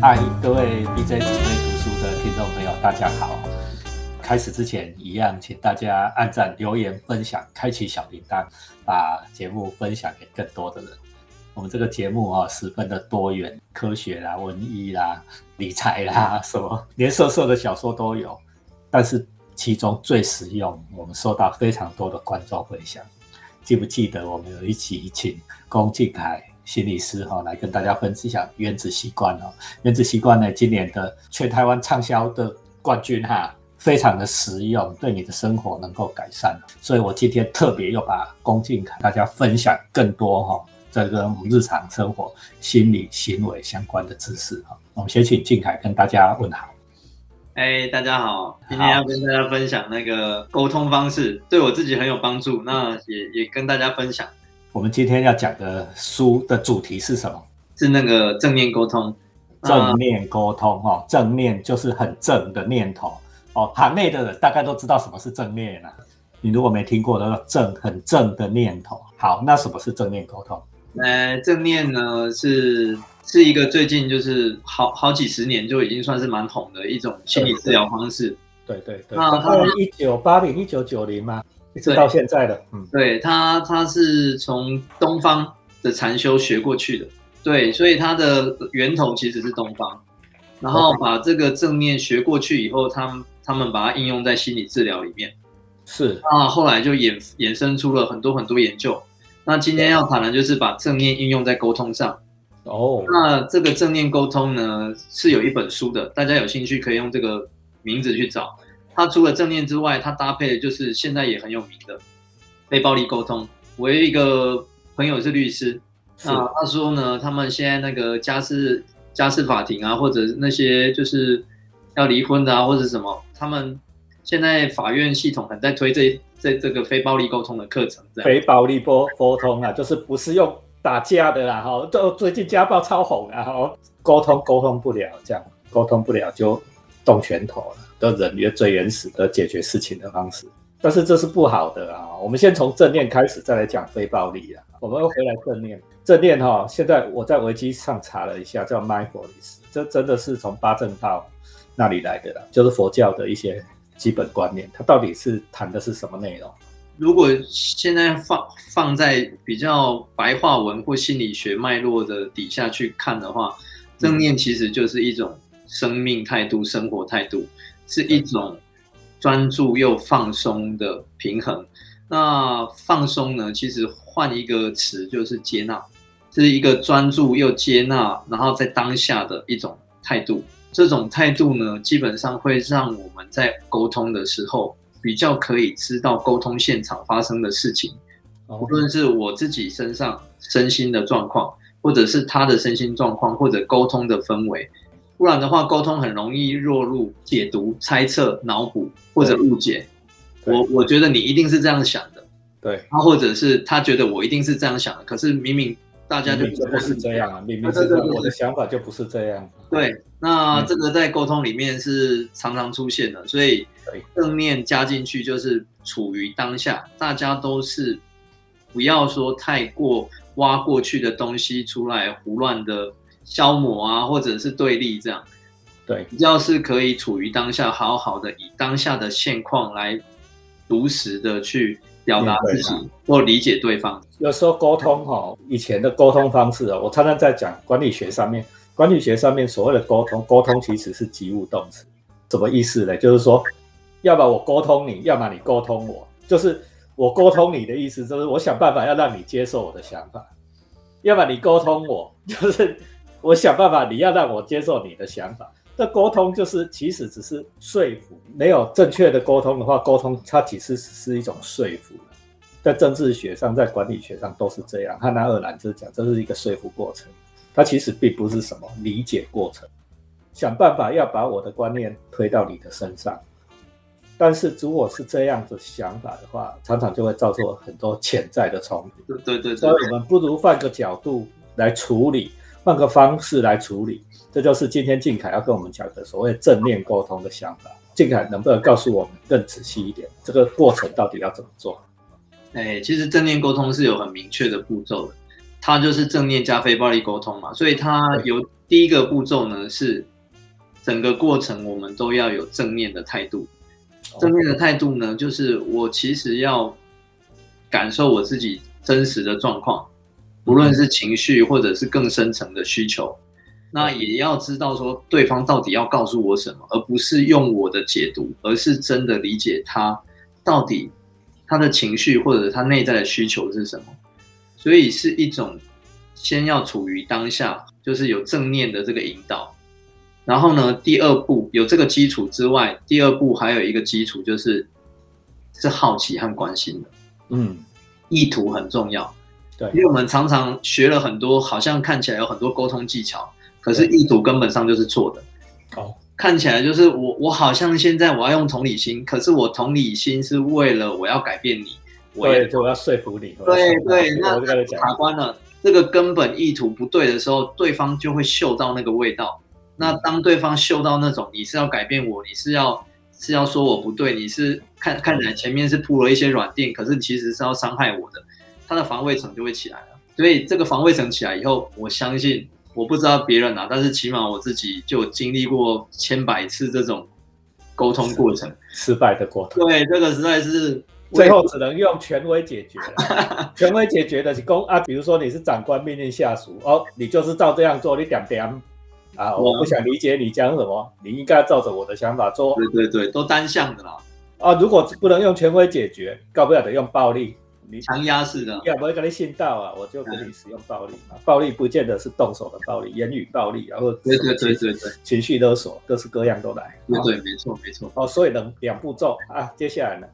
嗨，各位 DJ 只会读书的听众朋友，大家好。开始之前，一样，请大家按赞、留言、分享、开启小铃铛，把节目分享给更多的人。我们这个节目啊，十分的多元，科学啦、文艺啦、理财啦，什么连色色的小说都有。但是其中最实用，我们收到非常多的观众回响。记不记得我们有一起请龚俊凯？心理师哈，来跟大家分享原子习惯哦。原子习惯呢，今年的全台湾畅销的冠军哈，非常的实用，对你的生活能够改善。所以我今天特别又把龚敬凯大家分享更多哈，这个我们日常生活心理行为相关的知识哈。我们先请静凯跟大家问好。哎，大家好，今天要跟大家分享那个沟通方式，对我自己很有帮助，那也也跟大家分享。我们今天要讲的书的主题是什么？是那个正面沟通。正面沟通，哈，正面就是很正的念头。哦，行内的人大概都知道什么是正面了。你如果没听过的正很正的念头，好，那什么是正面沟通？呃，正面呢是是一个最近就是好好几十年就已经算是蛮红的一种心理治疗方式。对对对。那它一九八零一九九零吗？一直到现在的，嗯，对他，他是从东方的禅修学过去的，对，所以他的源头其实是东方，然后把这个正念学过去以后，他们他们把它应用在心理治疗里面，是，啊后来就衍衍生出了很多很多研究，那今天要谈的就是把正念应用在沟通上，哦，那这个正念沟通呢是有一本书的，大家有兴趣可以用这个名字去找。它除了正念之外，它搭配的就是现在也很有名的非暴力沟通。我有一个朋友是律师，那他说呢，他们现在那个家事家事法庭啊，或者那些就是要离婚的啊，或者什么，他们现在法院系统很在推这这这个非暴力沟通的课程。非暴力沟沟通啊，就是不是用打架的啦，哈，都最近家暴超红啊，哈，沟通沟通不了，这样沟通不了就动拳头。的人原最原始的解决事情的方式，但是这是不好的啊！我们先从正念开始，再来讲非暴力啊。我们回来正念，正念哈，现在我在维基上查了一下，叫 mindfulness，这真的是从八正道那里来的啦，就是佛教的一些基本观念。它到底是谈的是什么内容？如果现在放放在比较白话文或心理学脉络的底下去看的话，正念其实就是一种生命态度、生活态度。是一种专注又放松的平衡。那放松呢？其实换一个词就是接纳，这是一个专注又接纳，然后在当下的一种态度。这种态度呢，基本上会让我们在沟通的时候比较可以知道沟通现场发生的事情，无论是我自己身上身心的状况，或者是他的身心状况，或者沟通的氛围。不然的话，沟通很容易落入解读、猜测、脑补或者误解。我我觉得你一定是这样想的，对。他或者是他觉得我一定是这样想的，可是明明大家就不是这样啊，明明是我的想法就不是这样。对，那这个在沟通里面是常常出现的，所以正面加进去就是处于当下，大家都是不要说太过挖过去的东西出来胡乱的。消磨啊，或者是对立这样，对，只要是可以处于当下，好好的以当下的现况来如实的去表达自己或理解对方。有时候沟通哈，以前的沟通方式啊，我常常在讲管理学上面，管理学上面所谓的沟通，沟通其实是及物动词，什么意思呢？就是说，要么我沟通你，要么你沟通我，就是我沟通你的意思，就是我想办法要让你接受我的想法，要么你沟通我，就是。我想办法，你要让我接受你的想法。这沟通就是其实只是说服，没有正确的沟通的话，沟通它其实只是一种说服。在政治学上，在管理学上都是这样。汉娜·二兰就是讲，这是一个说服过程，它其实并不是什么理解过程。想办法要把我的观念推到你的身上，但是如果是这样的想法的话，常常就会造成很多潜在的冲突。对对对，所以我们不如换个角度来处理。换个方式来处理，这就是今天静凯要跟我们讲的所谓正面沟通的想法。静凯能不能告诉我们更仔细一点，这个过程到底要怎么做？哎，其实正面沟通是有很明确的步骤的。它就是正面加非暴力沟通嘛，所以它有第一个步骤呢是整个过程我们都要有正面的态度。正面的态度呢，就是我其实要感受我自己真实的状况，无论是情绪或者是更深层的需求，那也要知道说对方到底要告诉我什么，而不是用我的解读，而是真的理解他到底他的情绪或者他内在的需求是什么。所以是一种先要处于当下，就是有正念的这个引导。然后呢，第二步有这个基础之外，第二步还有一个基础就是是好奇和关心的，嗯，意图很重要。对，因为我们常常学了很多，好像看起来有很多沟通技巧，可是意图根本上就是错的。哦，看起来就是我我好像现在我要用同理心，可是我同理心是为了我要改变你，我也，就我要说服你。对对，那那卡关了，这个根本意图不对的时候，对方就会嗅到那个味道。那当对方嗅到那种你是要改变我，你是要是要说我不对，你是看看起来前面是铺了一些软垫，可是其实是要伤害我的，他的防卫层就会起来了。所以这个防卫层起来以后，我相信我不知道别人啊，但是起码我自己就经历过千百次这种沟通过程失败的过程。对，这个实在是最后只能用权威解决了。权威解决的是公啊，比如说你是长官命令下属，哦，你就是照这样做，你点点。啊，我不想理解你讲什么，你应该照着我的想法做。对对对，都单向的啦。啊，如果不能用权威解决，告不了得用暴力，你强压式的，要不会跟你信道啊，我就跟你使用暴力嘛。暴力不见得是动手的暴力，言语暴力，然后对对对对对，情绪勒索，各式各样都来。对对，没错没错。哦，所以呢，两步骤啊，接下来呢？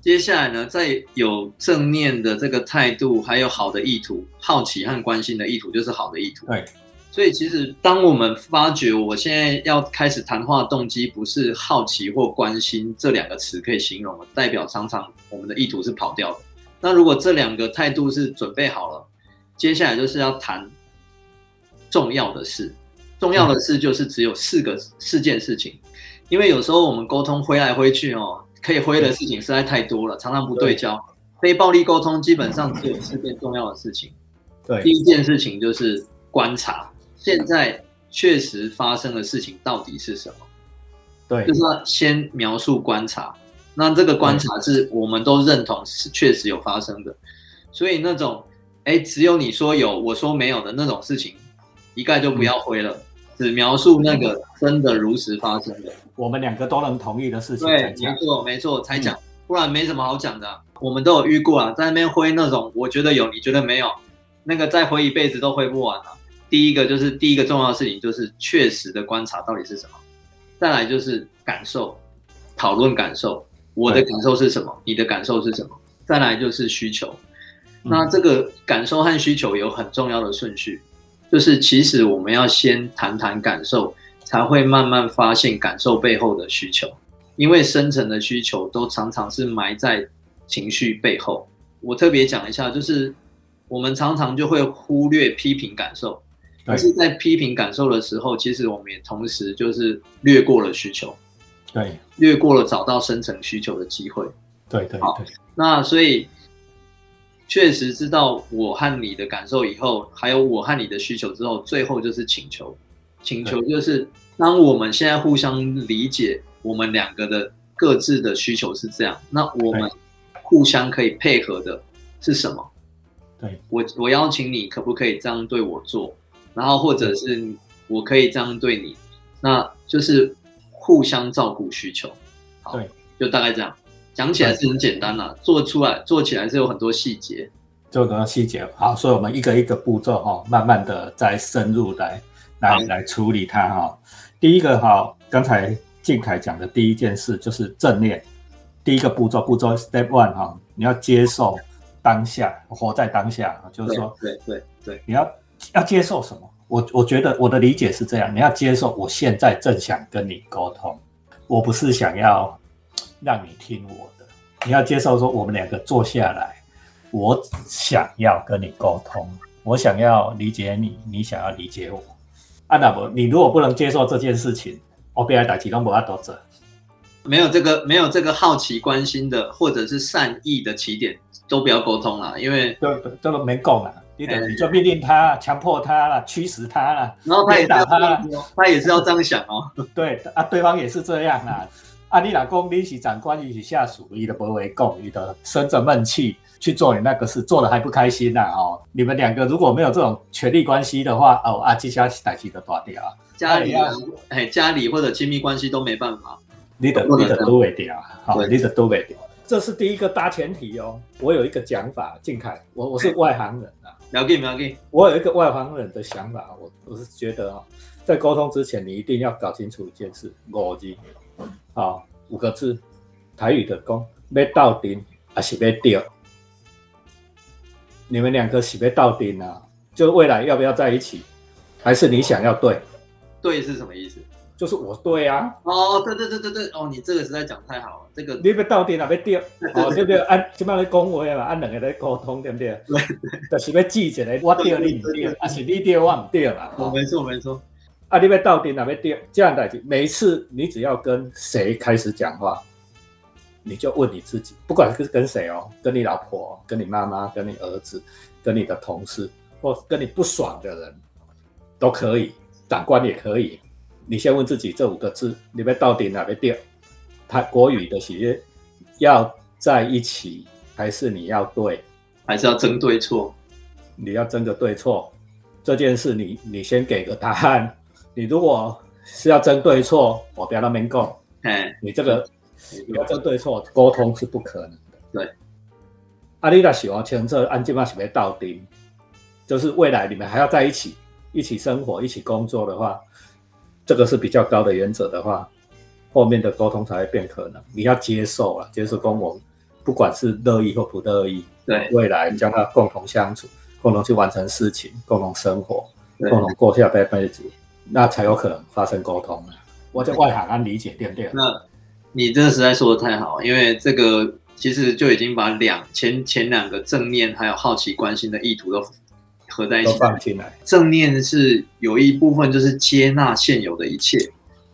接下来呢，在有正面的这个态度，还有好的意图，好奇和关心的意图，就是好的意图。对。所以其实，当我们发觉我现在要开始谈话动机不是好奇或关心这两个词可以形容的，代表常常我们的意图是跑掉的。那如果这两个态度是准备好了，接下来就是要谈重要的事。重要的事就是只有四个四件事情，因为有时候我们沟通挥来挥去哦，可以挥的事情实在太多了，常常不对焦。非暴力沟通基本上只有四件重要的事情。对，第一件事情就是观察。现在确实发生的事情到底是什么？对，就是要先描述观察。那这个观察是我们都认同是确实有发生的，所以那种哎，只有你说有，我说没有的那种事情，一概就不要灰了，只描述那个真的如实发生的，我们两个都能同意的事情。对，没错，没错，才讲，不然没什么好讲的。我们都有遇过啊，在那边灰那种，我觉得有，你觉得没有，那个再灰一辈子都灰不完了。第一个就是第一个重要的事情，就是确实的观察到底是什么。再来就是感受，讨论感受，我的感受是什么？你的感受是什么？再来就是需求。那这个感受和需求有很重要的顺序，就是其实我们要先谈谈感受，才会慢慢发现感受背后的需求。因为深层的需求都常常是埋在情绪背后。我特别讲一下，就是我们常常就会忽略批评感受。可是，在批评感受的时候，其实我们也同时就是略过了需求，对，越过了找到深层需求的机会。对对对。那所以，确实知道我和你的感受以后，还有我和你的需求之后，最后就是请求。请求就是，当我们现在互相理解，我们两个的各自的需求是这样，那我们互相可以配合的是什么？对我，我邀请你，可不可以这样对我做？然后或者是我可以这样对你，那就是互相照顾需求。对，就大概这样讲起来是很简单啦，做出来做起来是有很多细节，做很多细节。好，所以我们一个一个步骤哈，慢慢的再深入来来来处理它哈。第一个哈，刚才静凯讲的第一件事就是正念，第一个步骤步骤 step one 哈，你要接受当下，活在当下，就是说，对对对，你要。要接受什么？我我觉得我的理解是这样：你要接受我现在正想跟你沟通，我不是想要让你听我的。你要接受说，我们两个坐下来，我想要跟你沟通，我想要理解你，你想要理解我。啊，那不，你如果不能接受这件事情，我别来打启动，不要多者。没有这个没有这个好奇关心的，或者是善意的起点，都不要沟通了，因为对，这个没够嘛。你等你就命令他、强迫他了、驱使他了，然后他也打他了。他也是要这样想哦。对啊，对方也是这样啊。啊，你老公你是长官，你是下属，你的不为共，你的生着闷气去做你那个事，做的还不开心呐哦。你们两个如果没有这种权力关系的话，哦啊，这下代志就大掉啊。家里啊，哎，家里或者亲密关系都没办法。你的你的都会掉，好，你的都会掉。这是第一个大前提哦。我有一个讲法，靖凯，我我是外行人啊。了解了解。我有一个外行人的想法，我我是觉得啊，在沟通之前，你一定要搞清楚一件事，逻辑。好，五个字，台语的讲，要到顶还是要掉？你们两个是要到顶啊？就未来要不要在一起？还是你想要对？对是什么意思？就是我对啊。哦，对对对对对，哦，你这个实在讲太好了，这个你要到底哪，要掉？哦，对不对？按起码在讲话嘛，按两个在沟通，对不对？对对，就是要记起来，我掉你唔掉，还是你掉我唔掉嘛？哦，没错没错。啊！你要到底哪边掉？这样的，每一次你只要跟谁开始讲话，你就问你自己，不管是跟谁哦，跟你老婆、跟你妈妈、跟你儿子、跟你的同事，或跟你不爽的人，都可以，长官也可以。你先问自己这五个字：你们到底哪边对？他国语的企业要在一起，还是你要对，还是要争对错？你要争个对错，这件事你你先给个答案。你如果是要争对错，我不要那边讲。哎，你这个要争对错，沟通是不可能的。对。阿丽达喜欢牵扯安吉玛喜欢到底，就是未来你们还要在一起，一起生活，一起工作的话，这个是比较高的原则的话，后面的沟通才会变可能。你要接受了，接受跟我不管是乐意或不乐意，对，未来将他共同相处，共同去完成事情，共同生活，共同过下半辈子。那才有可能发生沟通我在外行安理解对不对？那你这个实在说的太好，因为这个其实就已经把两前前两个正面还有好奇关心的意图都合在一起放进来。正念是有一部分就是接纳现有的一切，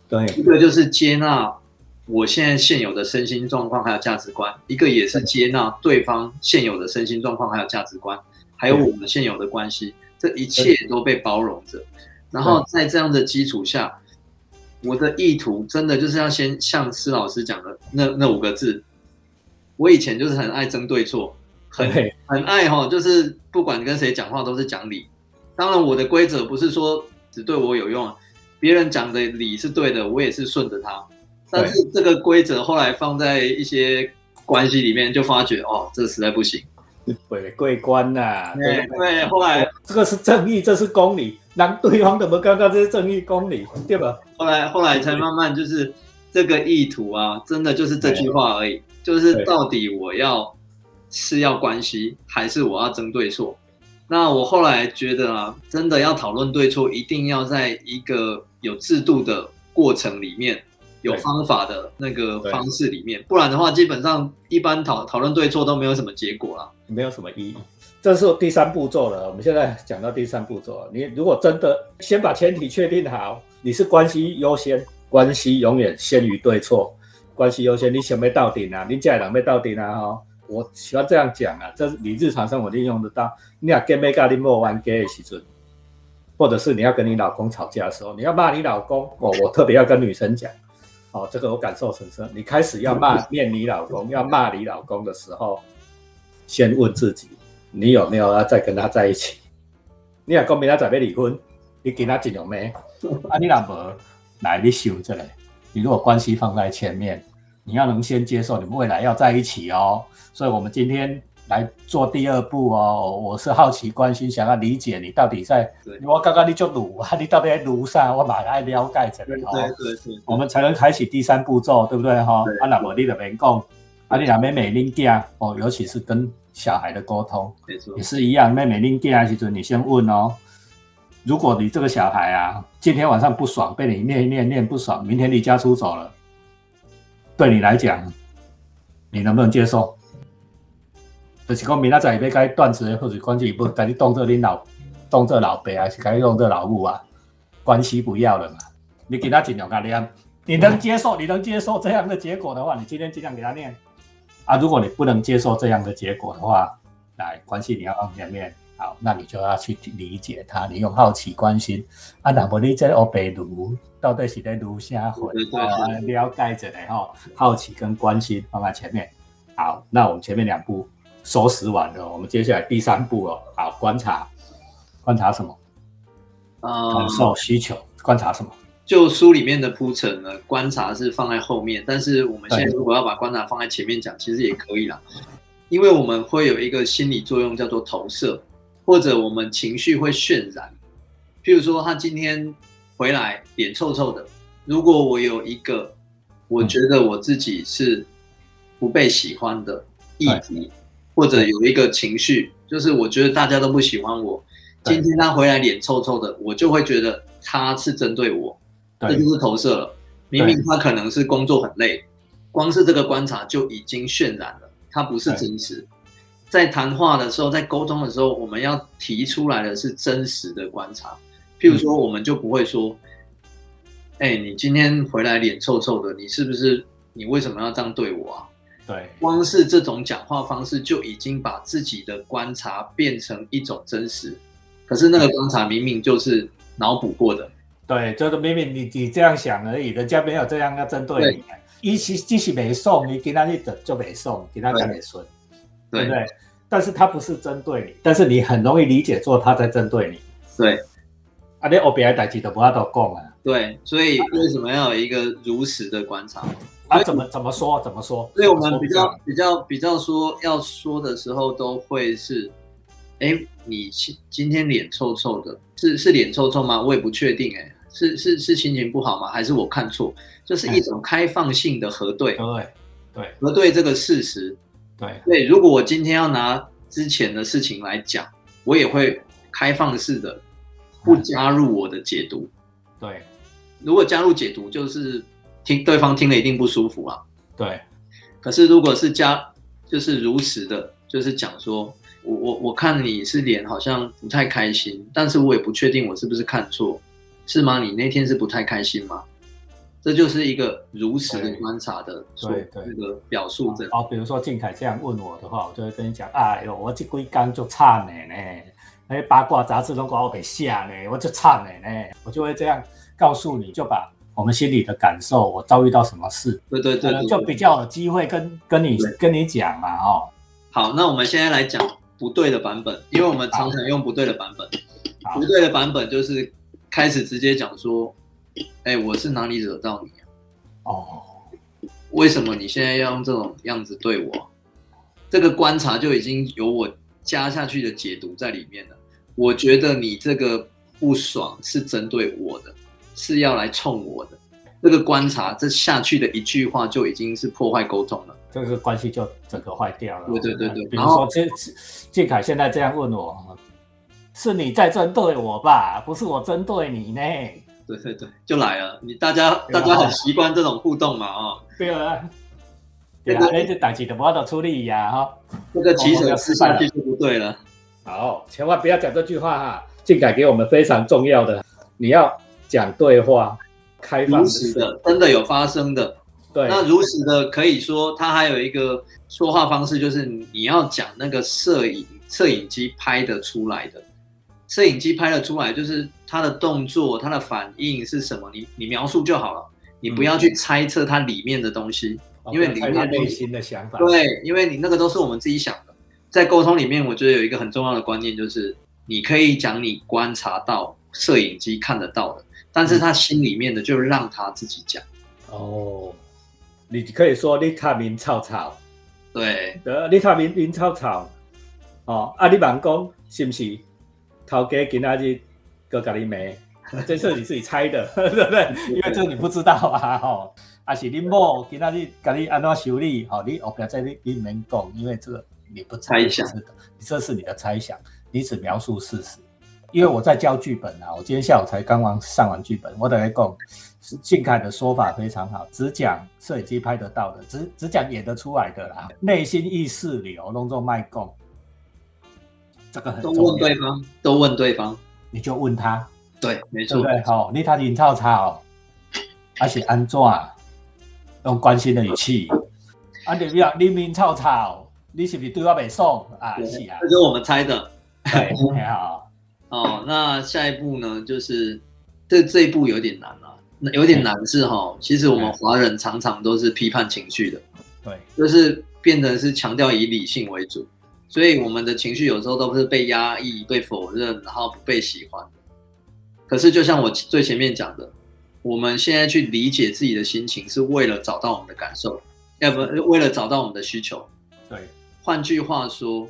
对，一个就是接纳我现在现有的身心状况还有价值观，一个也是接纳对方现有的身心状况还有价值观，还有我们现有的关系，这一切都被包容着。然后在这样的基础下，我的意图真的就是要先像施老师讲的那那五个字。我以前就是很爱争对错，很很爱哈，就是不管跟谁讲话都是讲理。当然我的规则不是说只对我有用，别人讲的理是对的，我也是顺着他。但是这个规则后来放在一些关系里面，就发觉哦，这实在不行。鬼贵关呐，对对，后来这个是正义，这是公理。让对方怎么刚刚这是正义公理，对吧？后来后来才慢慢就是这个意图啊，真的就是这句话而已，就是到底我要是要关系，还是我要争对错？那我后来觉得啊，真的要讨论对错，一定要在一个有制度的过程里面，有方法的那个方式里面，不然的话，基本上一般讨讨论对错都没有什么结果了，没有什么意义。这是第三步骤了，我们现在讲到第三步骤。你如果真的先把前提确定好，你是关系优先，关系永远先于对错，关系优先，你想要到顶啊？你家人要到顶啊？哈，我喜欢这样讲啊，这是你日常生活利用得到。你要跟妹跟你莫玩 gay 的时阵，或者是你要跟你老公吵架的时候，你要骂你老公哦。我特别要跟女生讲，哦，这个我感受很深。你开始要骂念你老公，要骂你老公的时候，先问自己。你有没有要再跟他在一起？你若讲明仔载要离婚，你跟他尽量咩？啊，你若无来，你想这个。你如果关系放在前面，你要能先接受你们未来要在一起哦。所以，我们今天来做第二步哦。我是好奇关心，想要理解你到底在。我刚刚你就撸啊，你到底在撸啥？我马上了解这个哦。对对对。我们才能开启第三步骤，对不对哈？啊，那我你就别讲。啊，你若要美玲囝哦，尤其是跟。小孩的沟通也是一样，妹妹拎电时阵，你先问哦。如果你这个小孩啊，今天晚上不爽，被你念一念念不爽，明天离家出走了，对你来讲，你能不能接受？就是讲明仔载要该断绝或者关系不，该你动这你老动这老爸还是该用这老母啊？关系不要了嘛？你给他尽量给念，你能接受？你能接受这样的结果的话，你今天尽量给他念。啊，如果你不能接受这样的结果的话，来关系你要往前面，好，那你就要去理解他，你用好奇关心啊，那么你这欧北卢到底是在卢下回啊？了解着嘞哈，好奇跟关心放在前面。好，那我们前面两步收拾完了，我们接下来第三步哦，好，观察，观察什么？啊，感受需求，观察什么？就书里面的铺陈呢，观察是放在后面，但是我们现在如果要把观察放在前面讲，其实也可以啦，因为我们会有一个心理作用叫做投射。或者我们情绪会渲染，譬如说他今天回来脸臭臭的，如果我有一个我觉得我自己是不被喜欢的议题，或者有一个情绪，就是我觉得大家都不喜欢我，今天他回来脸臭臭的，我就会觉得他是针对我，这就是投射了。明明他可能是工作很累，光是这个观察就已经渲染了，他不是真实。在谈话的时候，在沟通的时候，我们要提出来的是真实的观察。譬如说，我们就不会说：“哎，你今天回来脸臭臭的，你是不是？你为什么要这样对我啊？”对，光是这种讲话方式就已经把自己的观察变成一种真实。可是那个观察明明就是脑补过的。对，就是明明你你这样想而已，人家没有这样要针对你。一其即使没送，你给他一等就没送，给他讲没顺。对不对？但是他不是针对你，但是你很容易理解做他在针对你。对，啊，你后边代志都不要都讲啊。对，所以为什么要有一个如实的观察？啊，怎么怎么说？怎么说？所以我们比较比较比较说要说的时候，都会是，哎，你今今天脸臭臭的，是是脸臭臭吗？我也不确定，哎，是是是心情不好吗？还是我看错？就是一种开放性的核对，对对，核对这个事实。对对，如果我今天要拿之前的事情来讲，我也会开放式的，不加入我的解读。对，如果加入解读，就是听对方听了一定不舒服啊。对，可是如果是加，就是如实的，就是讲说，我我我看你是脸好像不太开心，但是我也不确定我是不是看错，是吗？你那天是不太开心吗？这就是一个如实的观察的对那个表述。哦，比如说静凯这样问我的话，我就会跟你讲：哎呦，我这龟缸就差呢呢，那八卦杂志都把我给下呢，我就差呢呢，我就会这样告诉你，就把我们心里的感受，我遭遇到什么事，对对对，就比较有机会跟跟你跟你讲嘛，哦。好，那我们现在来讲不对的版本，因为我们常常用不对的版本，不对的版本就是开始直接讲说。哎，我是哪里惹到你啊？哦，为什么你现在要用这种样子对我？这个观察就已经有我加下去的解读在里面了。我觉得你这个不爽是针对我的，是要来冲我的。这个观察这下去的一句话就已经是破坏沟通了，这个关系就整个坏掉了。对对对对。比如说，建建凯现在这样问我，是你在针对我吧？不是我针对你呢。对对对，就来了。你大家大家很习惯这种互动嘛，哦，对啊，对啊，那就打起的不要都出力呀，哈，这个起手吃下去就不对了。好，千万不要讲这句话哈。静改给我们非常重要的，你要讲对话，开放式的，真的有发生的。对，那如实的可以说，他还有一个说话方式，就是你要讲那个摄影摄影机拍的出来的。摄影机拍了出来，就是他的动作，他的反应是什么？你你描述就好了，你不要去猜测它里面的东西，因为里面内心的想法。对，因为你那个都是我们自己想的。在沟通里面，我觉得有一个很重要的观念，就是你可以讲你观察到摄影机看得到的，但是他心里面的就让他自己讲。哦，你可以说你看明草草，对，得你看明明草草，哦，啊，你慢讲是不是？头家今仔日搁甲你骂，这是你自己猜的，对不对？因为这你不知道啊，吼，啊是你某今仔日甲你安怎修理，吼，你后边在你你免讲，因为这个你不猜想，这是你的猜想，你只描述事实。因为我在教剧本啊，我今天下午才刚刚上完剧本，我等于讲，静凯的说法非常好，只讲摄影机拍得到的，只只讲演得出来的啦，内心意识流弄作卖供。这个很都问对方，都问对方，你就问他，对，没错，对，好，你他林超超，而且安怎用关心的语气，啊，你不要你明吵吵，你是不是对我没爽？啊？是啊，这是我们猜的，对，很好。哦，那下一步呢？就是这这一步有点难啊，那有点难是哈。其实我们华人常常都是批判情绪的，对，就是变成是强调以理性为主，所以我们的情绪有时候都是被压抑、被否认，然后不被喜欢。可是就像我最前面讲的，我们现在去理解自己的心情，是为了找到我们的感受，要不为了找到我们的需求。对，换句话说。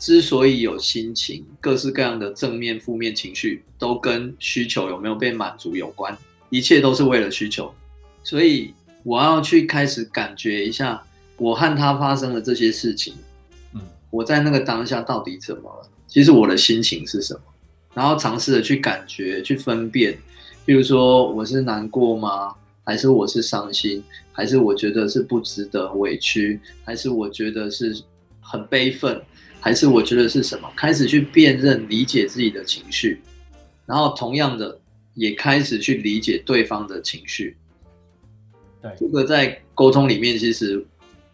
之所以有心情，各式各样的正面、负面情绪，都跟需求有没有被满足有关。一切都是为了需求，所以我要去开始感觉一下，我和他发生的这些事情，嗯，我在那个当下到底怎么了？其实我的心情是什么？然后尝试着去感觉、去分辨，比如说我是难过吗？还是我是伤心？还是我觉得是不值得、委屈？还是我觉得是很悲愤？还是我觉得是什么？开始去辨认、理解自己的情绪，然后同样的也开始去理解对方的情绪。对，这个在沟通里面，其实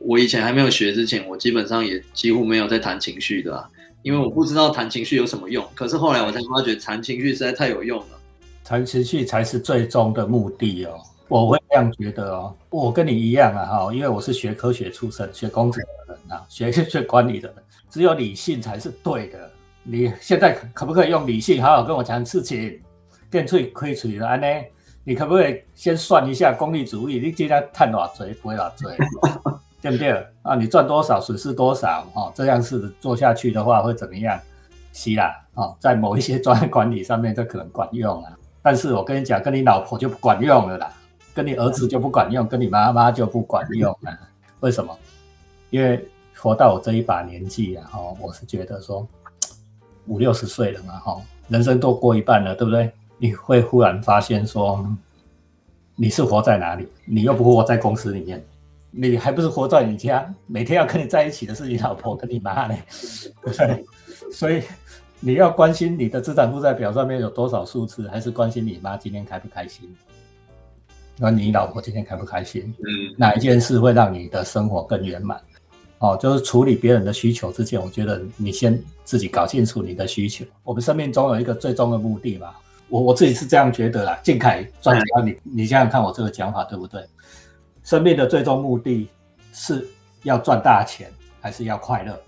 我以前还没有学之前，我基本上也几乎没有在谈情绪的，因为我不知道谈情绪有什么用。可是后来我才发觉，谈情绪实在太有用了。谈情绪才是最终的目的哦，我会这样觉得哦。我跟你一样啊，哈，因为我是学科学出身、学工程的人啊，学 学管理的人。只有理性才是对的。你 现在可不可以用理性好好跟我讲事情？变脆亏嘴了安呢？你可不可以先算一下功利主义？你今天探多少嘴不会老嘴，对不对啊？你赚多少损失多少？哦，这样是做下去的话会怎么样？是啦，哦，在某一些专业管理上面这可能管用啊。但是我跟你讲，跟你老婆就不管用了啦，跟你儿子就不管用，跟你妈妈就不管用了。为什么？因为。活到我这一把年纪啊，哦，我是觉得说五六十岁了嘛，哈，人生都过一半了，对不对？你会忽然发现说，你是活在哪里？你又不活在公司里面，你还不是活在你家？每天要跟你在一起的是你老婆跟你妈呢，对不对？所以你要关心你的资产负债表上面有多少数字，还是关心你妈今天开不开心？那你老婆今天开不开心？嗯，哪一件事会让你的生活更圆满？哦，就是处理别人的需求之前，我觉得你先自己搞清楚你的需求。我们生命中有一个最终的目的嘛，我我自己是这样觉得啦。静凯专家，你你想想看，我这个讲法对不对？生命的最终目的是要赚大钱，还是要快乐？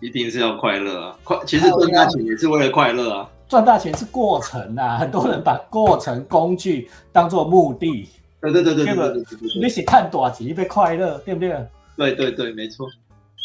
一定是要快乐啊！快，其实赚大钱也是为了快乐啊。赚大钱是过程啊，很多人把过程工具当做目的。对对对对对对，你是看短期被快乐，对不对？对对对，没错，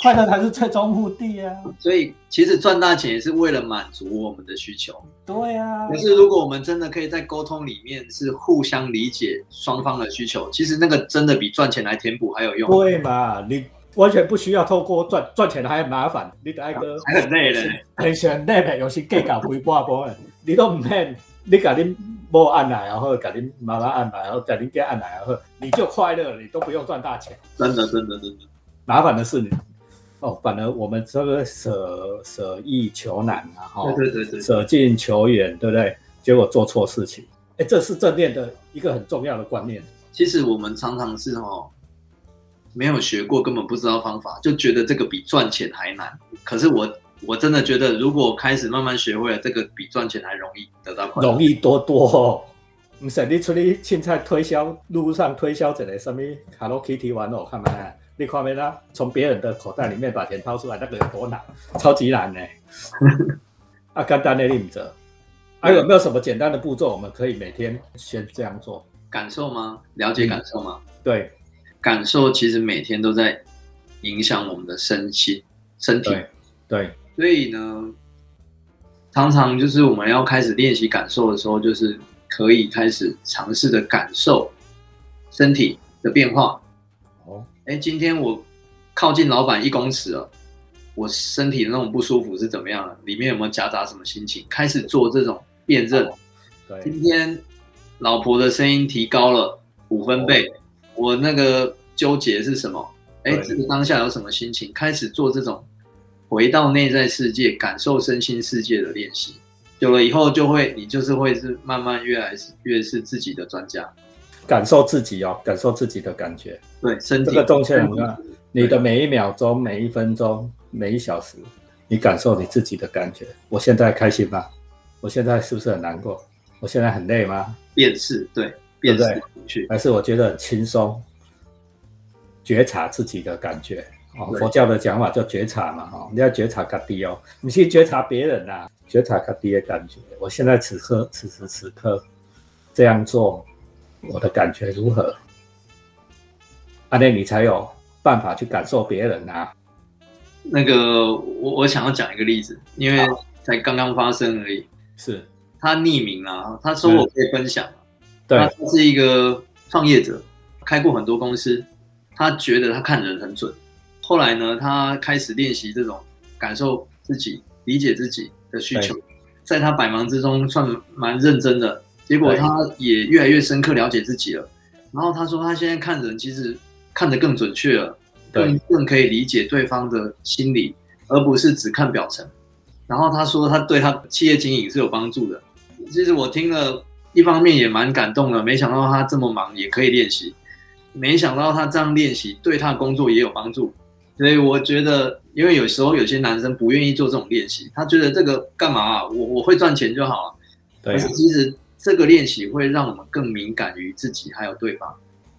快乐才是最终目的啊！所以其实赚大钱也是为了满足我们的需求。对啊，可是如果我们真的可以在沟通里面是互相理解双方的需求，其实那个真的比赚钱来填补还有用。对嘛？你完全不需要透过赚赚钱还麻烦，你的爱哥 还很累嘞，很很累的，有时计较几百波的，你都唔免，你甲你我按奶，然后给您妈妈按奶，然后给您爹按奶，然后你就快乐了，你都不用赚大钱。真的，真的，真的。麻烦的是你哦，反而我们这个舍舍易求难啊，哈，对对对，舍近求远，对不对？结果做错事情，哎，这是正念的一个很重要的观念。其实我们常常是哦，没有学过，根本不知道方法，就觉得这个比赚钱还难。可是我我真的觉得，如果开始慢慢学会了，这个比赚钱还容易得到快，容易多多。唔使你出去凊彩推销路上推销一个什么 Hello Kitty 玩偶，看嘛。你看没啦？从别人的口袋里面把钱掏出来，那个有多难？超级难呢！啊，简单的例子，还有没有什么简单的步骤？我们可以每天先这样做。感受吗？了解感受吗？对，感受其实每天都在影响我们的身心、身体。对，所以呢，常常就是我们要开始练习感受的时候，就是可以开始尝试着感受身体的变化。哎，今天我靠近老板一公尺了，我身体的那种不舒服是怎么样的？里面有没有夹杂什么心情？开始做这种辨认。对，今天老婆的声音提高了五分贝，我那个纠结是什么？哎，这个当下有什么心情？开始做这种回到内在世界、感受身心世界的练习。有了以后，就会你就是会是慢慢越来越是自己的专家。感受自己哦，感受自己的感觉。对，身体这个动线，你看，你的每一秒钟、每一分钟、每一小时，你感受你自己的感觉。我现在开心吗？我现在是不是很难过？我现在很累吗？辨识对，辨识去，还是我觉得很轻松？觉察自己的感觉哦，佛教的讲法叫觉察嘛，哈、你要觉察自己哦，你去觉察别人呐、觉察自己的感觉。我现在此刻此时此刻这样做，我的感觉如何？阿内，你才有办法去感受别人啊。那个我我想要讲一个例子，因为才刚刚发生而已。是他匿名啊，他说我可以分享，对他是一个创业者，开过很多公司，他觉得他看人很准。后来呢，他开始练习这种感受自己、理解自己的需求，在他百忙之中算蛮认真的。结果他也越来越深刻了解自己了。然后他说，他现在看人其实看得更准确了，更更可以理解对方的心理，而不是只看表层。然后他说，他对他企业经营是有帮助的。其实我听了，一方面也蛮感动的，没想到他这么忙也可以练习，没想到他这样练习对他的工作也有帮助。所以我觉得，因为有时候有些男生不愿意做这种练习，他觉得这个干嘛啊？我我会赚钱就好了。对啊可是其实这个练习会让我们更敏感于自己还有对方，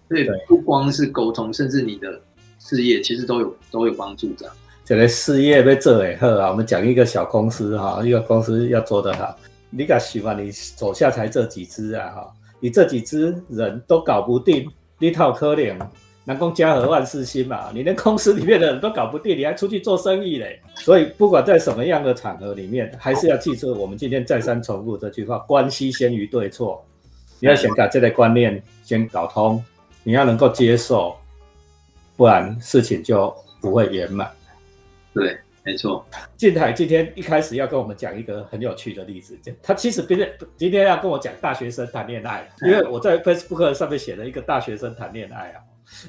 所以对。不光是沟通，甚至你的事业其实都有都有帮助这样。这个事业要做得好啊，我们讲一个小公司哈，一个公司要做得好，你敢喜欢你手下才这几只啊哈，你这几只人都搞不定，你套可怜，南宫家和万事兴嘛，你连公司里面的人都搞不定，你还出去做生意嘞？所以不管在什么样的场合里面，还是要记住我们今天再三重复这句话：关系先于对错。你要先把这个观念先搞通，你要能够接受，不然事情就不会圆满。对，没错，静海今天一开始要跟我们讲一个很有趣的例子，他其实今天今天要跟我讲大学生谈恋爱，因为我在 Facebook 上面写了一个大学生谈恋爱啊，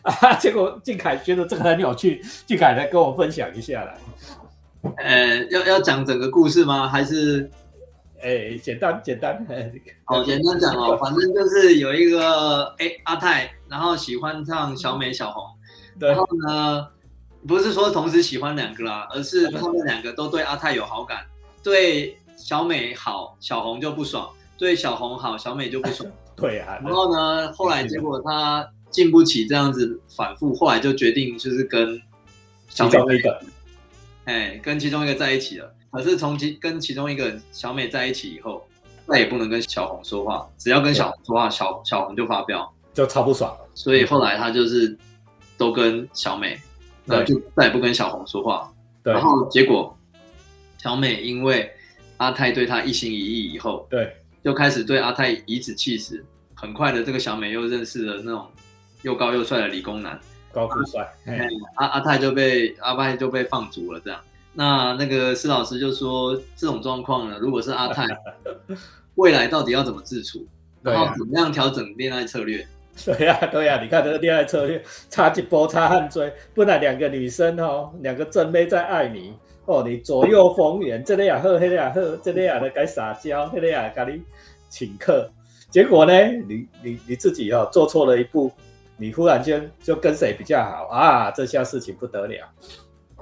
啊，结果静凯觉得这个很有趣，静凯来跟我分享一下来，呃，要要讲整个故事吗？还是？哎，简单简单，好简单讲哦，反正就是有一个哎阿泰，然后喜欢上小美小红，对。然后呢，不是说同时喜欢两个啦，而是他们两个都对阿泰有好感，对小美好，小红就不爽；对小红好，小美就不爽。对啊，然后呢，后来结果他经不起这样子反复，后来就决定就是跟小美一个，哎，跟其中一个在一起了。可是从其跟其中一个小美在一起以后，再也不能跟小红说话，只要跟小红说话，小小红就发飙。就超不爽，所以后来他就是都跟小美，然后就再也不跟小红说话。对然后结果小美因为阿泰对她一心一意以后，对就开始对阿泰颐指气使。很快的，这个小美又认识了那种又高又帅的理工男，高富帅，阿阿泰就被阿泰就被放逐了。这样，那那个施老师就说，这种状况呢，如果是阿泰，未来到底要怎么自处，然后怎么样调整恋爱策略？对呀、对呀、你看这个恋爱策略，差一波差汗追，不然两个女生哦，两个正妹在爱你哦，你左右逢源，这个也喝，那个也喝，这个也来该撒娇，那个也给你请客，结果呢，你你你自己哦做错了一步，你忽然间就跟谁比较好啊？这下事情不得了，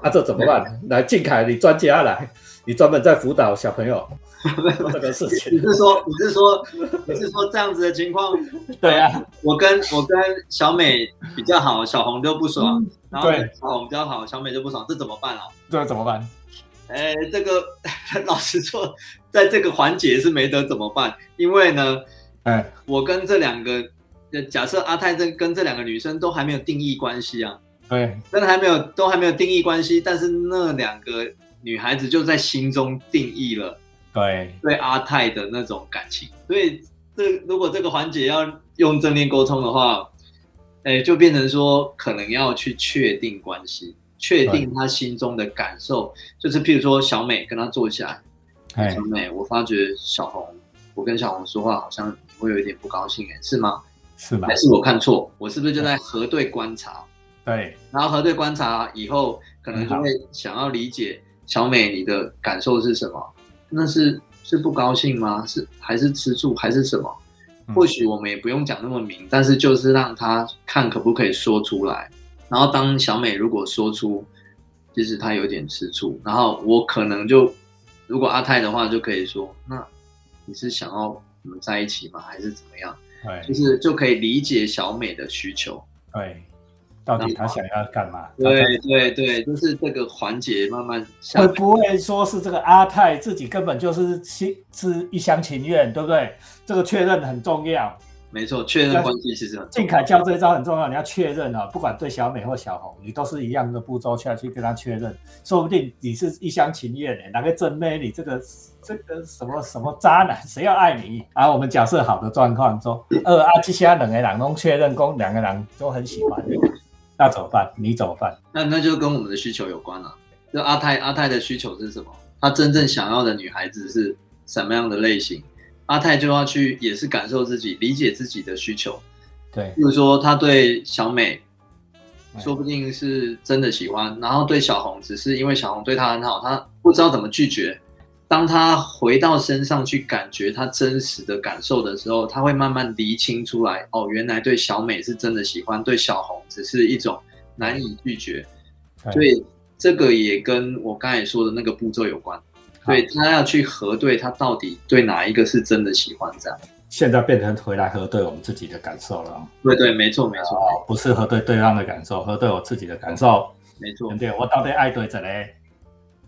啊，这怎么办？来，静凯，你专家来，你专门在辅导小朋友 这个事情你，是说你是说你是说这样子的情况？对啊，我跟我跟小美比较好，小红就不爽，然后对小红比较好，小美就不爽，这怎么办啊？这怎么办？哎，这个 老实说，在这个环节是没得怎么办，因为呢，哎，我跟这两个，呃假设阿泰这跟这两个女生都还没有定义关系啊，对。真的还没有都还没有定义关系，但是那两个女孩子就在心中定义了对。对阿泰的那种感情，所以这如果这个环节要用正面沟通的话，哎，就变成说可能要去确定关系，确定他心中的感受，就是譬如说小美跟他坐下来。哎小美，我发觉小红，我跟小红说话好像你会有一点不高兴，哎，是吗？还？是我看错？我是不是就在核对观察？对然后核对观察以后，可能就会想要理解小美你的感受是什么？那是是不高兴吗？是还是吃醋还是什么？嗯或许我们也不用讲那么明，但是就是让他看可不可以说出来。然后当小美如果说出其实她有点吃醋，然后我可能就如果阿泰的话就可以说，那你是想要我们在一起吗？还是怎么样？就是就可以理解小美的需求。对，到底她想要干嘛？对对对，就是这个环节慢慢下会不会说是这个阿泰自己根本就是心是一厢情愿，对不对？这个确认很重要。没错，确认关系其实很重要。靖凯教这一招很重要，你要确认啊，不管对小美或小红，你都是一样的步骤下去跟他确认，说不定你是一厢情愿的，哪个正妹你这个这个什么什么渣男，谁要爱你？啊，我们假设好的状况说，呃啊，这些两个人都确认公两个人都很喜欢你，那怎么办？你怎么办？那那就跟我们的需求有关了、就阿泰阿泰的需求是什么？他真正想要的女孩子是什么样的类型？阿泰就要去也是感受自己，理解自己的需求。对比如说，他对小美，哎说不定是真的喜欢，然后对小红只是因为小红对他很好，他不知道怎么拒绝。当他回到身上去感觉他真实的感受的时候，他会慢慢厘清出来，哦，原来对小美是真的喜欢，对小红只是一种难以拒绝。对所以这个也跟我刚才说的那个步骤有关。所以他要去核对他到底对哪一个是真的喜欢，这样。现在变成回来核对我们自己的感受了，对对，没错没错哦，不是核对对方的感受，核对我自己的感受，没错对不，对？我到底爱对着嘞？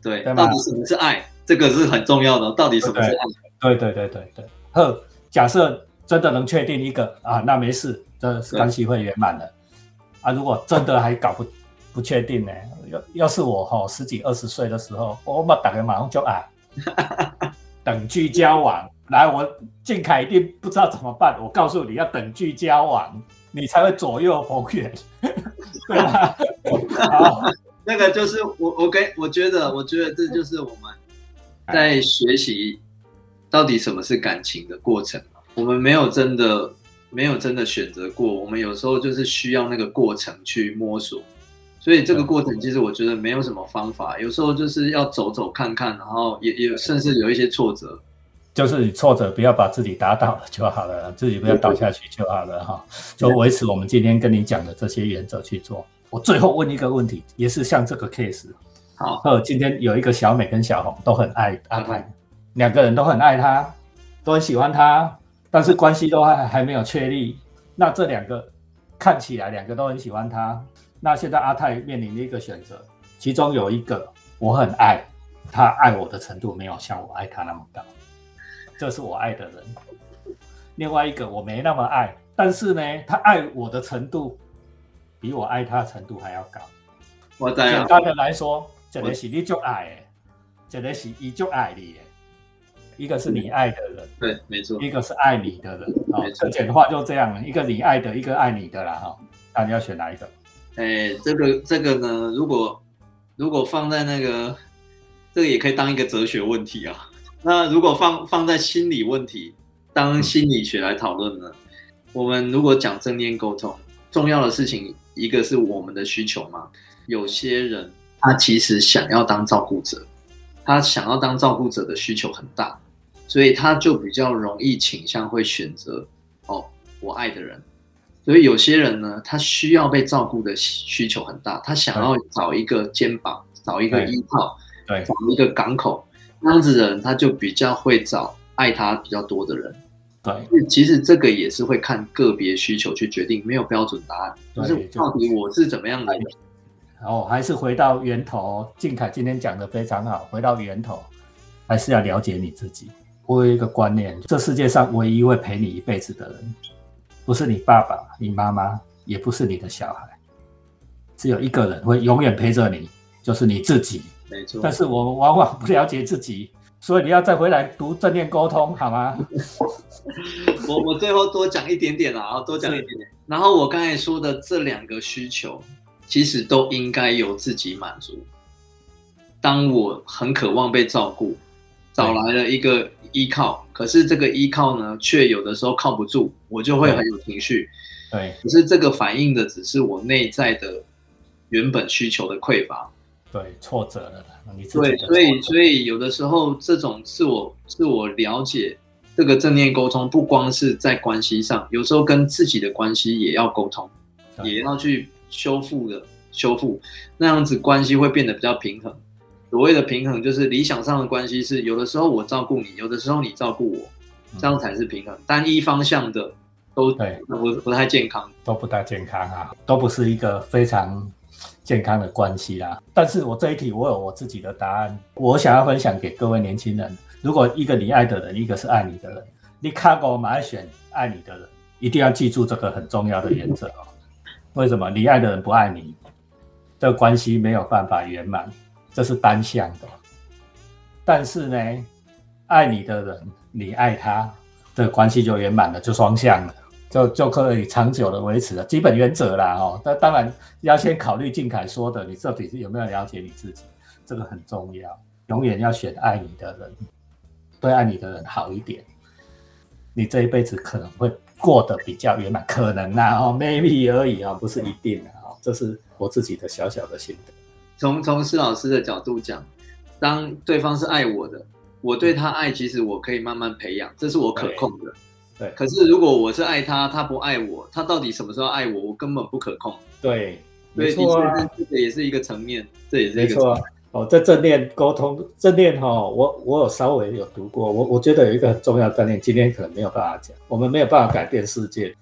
对，对到底什么是爱？这个是很重要的。到底什么是爱？对对对对对。呵，假设真的能确定一个啊，那没事，这关系会圆满的。啊，如果真的还搞不不确定呢？要要是我哈、十几二十岁的时候，我嘛打个马上就啊，等距交往。来，我靖凯一定不知道怎么办。我告诉你要等距交往，你才会左右逢源，对吧？好，那个就是我我跟我觉得，我觉得这就是我们在学习到底什么是感情的过程。我们没有真的没有真的选择过，我们有时候就是需要那个过程去摸索。所以这个过程其实我觉得没有什么方法，有时候就是要走走看看，然后也也甚至有一些挫折。就是你挫折不要把自己打倒了就好了，自己不要倒下去就好了哈。就维持我们今天跟你讲的这些原则去做。我最后问一个问题，也是像这个 case，好，呃，今天有一个小美跟小红都很爱阿泰，两个人都很爱他，都很喜欢他，但是关系都还还没有确立。那这两个看起来两个都很喜欢他，那现在阿泰面临的一个选择，其中有一个我很爱他，爱我的程度没有像我爱他那么高，这是我爱的人。另外一个我没那么爱，但是呢，他爱我的程度比我爱他的程度还要高。我在简单的来说，这个是你就爱的，这个是伊就爱你的，一个是你爱的人，对，没错，一个是爱你的人。哦很简化就这样，一个你爱的，一个爱你的啦。哈、那你要选哪一个？哎，这个这个呢，如果如果放在那个，这个也可以当一个哲学问题啊。那如果放放在心理问题，当心理学来讨论呢？我们如果讲正念沟通，重要的事情一个是我们的需求嘛。有些人他其实想要当照顾者，他想要当照顾者的需求很大，所以他就比较容易倾向会选择哦，我爱的人。所以有些人呢，他需要被照顾的需求很大，他想要找一个肩膀，找一个依靠，对找一个港口。那样子的人，他就比较会找爱他比较多的人。对其实这个也是会看个别需求去决定，没有标准答案。就对是到底我是怎么样的人？然后还是回到源头。静凯今天讲的非常好，回到源头，还是要了解你自己。我有一个观念，这世界上唯一会陪你一辈子的人，不是你爸爸、你妈妈，也不是你的小孩，只有一个人会永远陪着你，就是你自己。没错但，是我们往往不了解自己，所以你要再回来读正念沟通，好吗？我我最后多讲一点点啦，啊，多讲一点点。然后我刚才说的这两个需求，其实都应该由自己满足。当我很渴望被照顾，找来了一个依靠，可是这个依靠呢，却有的时候靠不住，我就会很有情绪。对可是这个反映的只是我内在的原本需求的匮乏。对，挫折了啦，你对，所以所以有的时候这种自我自我了解，这个正念沟通不光是在关系上，有时候跟自己的关系也要沟通，也要去修复的。修复，那样子关系会变得比较平衡。所谓的平衡，就是理想上的关系是，有的时候我照顾你，有的时候你照顾我，这样才是平衡。单一方向的都对不不太健康。都不太健康啊，都不是一个非常健康的关系啦。但是我这一题我有我自己的答案，我想要分享给各位年轻人。如果一个你爱的人，一个是爱你的人，你看过马上选爱你的人，一定要记住这个很重要的原则哦。为什么你爱的人不爱你，这关系没有办法圆满，这是单向的。但是呢，爱你的人，你爱他的关系就圆满了，就双向了，就就可以长久的维持了。基本原则啦，哦，那当然要先考虑静凯说的，你到底是有没有了解你自己，这个很重要。永远要选爱你的人，对爱你的人好一点，你这一辈子可能会过得比较圆满，可能啊，哦，maybe 而已啊，不是一定的啊，这是我自己的小小的心得。从从施老师的角度讲，当对方是爱我的，我对他爱，其实我可以慢慢培养，这是我可控的。对，可是如果我是爱他，他不爱我，他到底什么时候爱我，我根本不可控。对，所以的没错啊确，这个也是一个层面，这也是一个层面。哦，这正念沟通，正念哈、我我有稍微有读过，我我觉得有一个很重要的概念，今天可能没有办法讲，我们没有办法改变世界，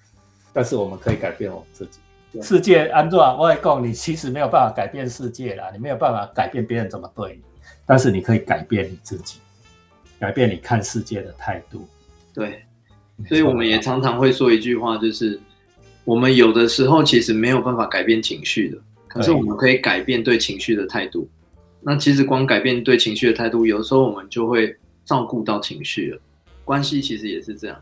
但是我们可以改变我们自己。对世界安怎我来讲，你其实没有办法改变世界啦，你没有办法改变别人怎么对你，但是你可以改变你自己，改变你看世界的态度。对，所以我们也常常会说一句话，就是我们有的时候其实没有办法改变情绪的，可是我们可以改变对情绪的态度。那其实光改变对情绪的态度，有时候我们就会照顾到情绪了。关系其实也是这样。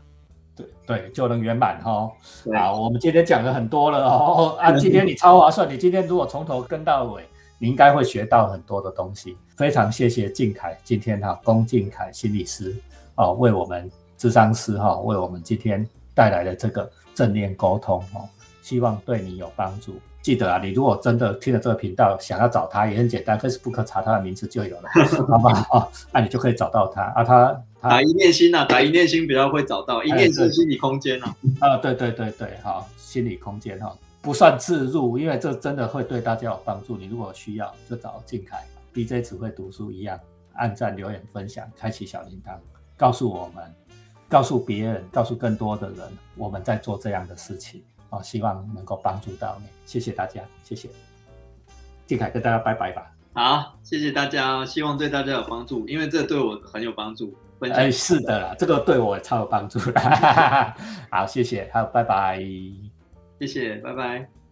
对对，就能圆满哈。对好，我们今天讲了很多了哦。啊，今天你超划算，你今天如果从头跟到尾，你应该会学到很多的东西。非常谢谢静凯今天哈，龚静凯心理师哦，为我们智商师哈，为我们今天带来的这个正念沟通哦，希望对你有帮助。记得啊，你如果真的听了这个频道，想要找他也很简单，Facebook 查他的名字就有了，好不好？哦，那你就可以找到他啊，他他打一念心呐、打一念心比较会找到，一念哎对心心理空间啊。啊，对对对对，好，心理空间哈，不算自入，因为这真的会对大家有帮助。你如果需要，就找静凯，DJ 只会读书一样，按赞、留言、分享，开启小铃铛，告诉我们，告诉别人，告诉更多的人，我们在做这样的事情啊，希望能够帮助到你。谢谢大家，谢谢。静凯跟大家拜拜吧。好，谢谢大家，希望对大家有帮助，因为这对我很有帮助。哎，是的啦，这个对我超有帮助的。好，谢谢，好，拜拜。谢谢，拜拜。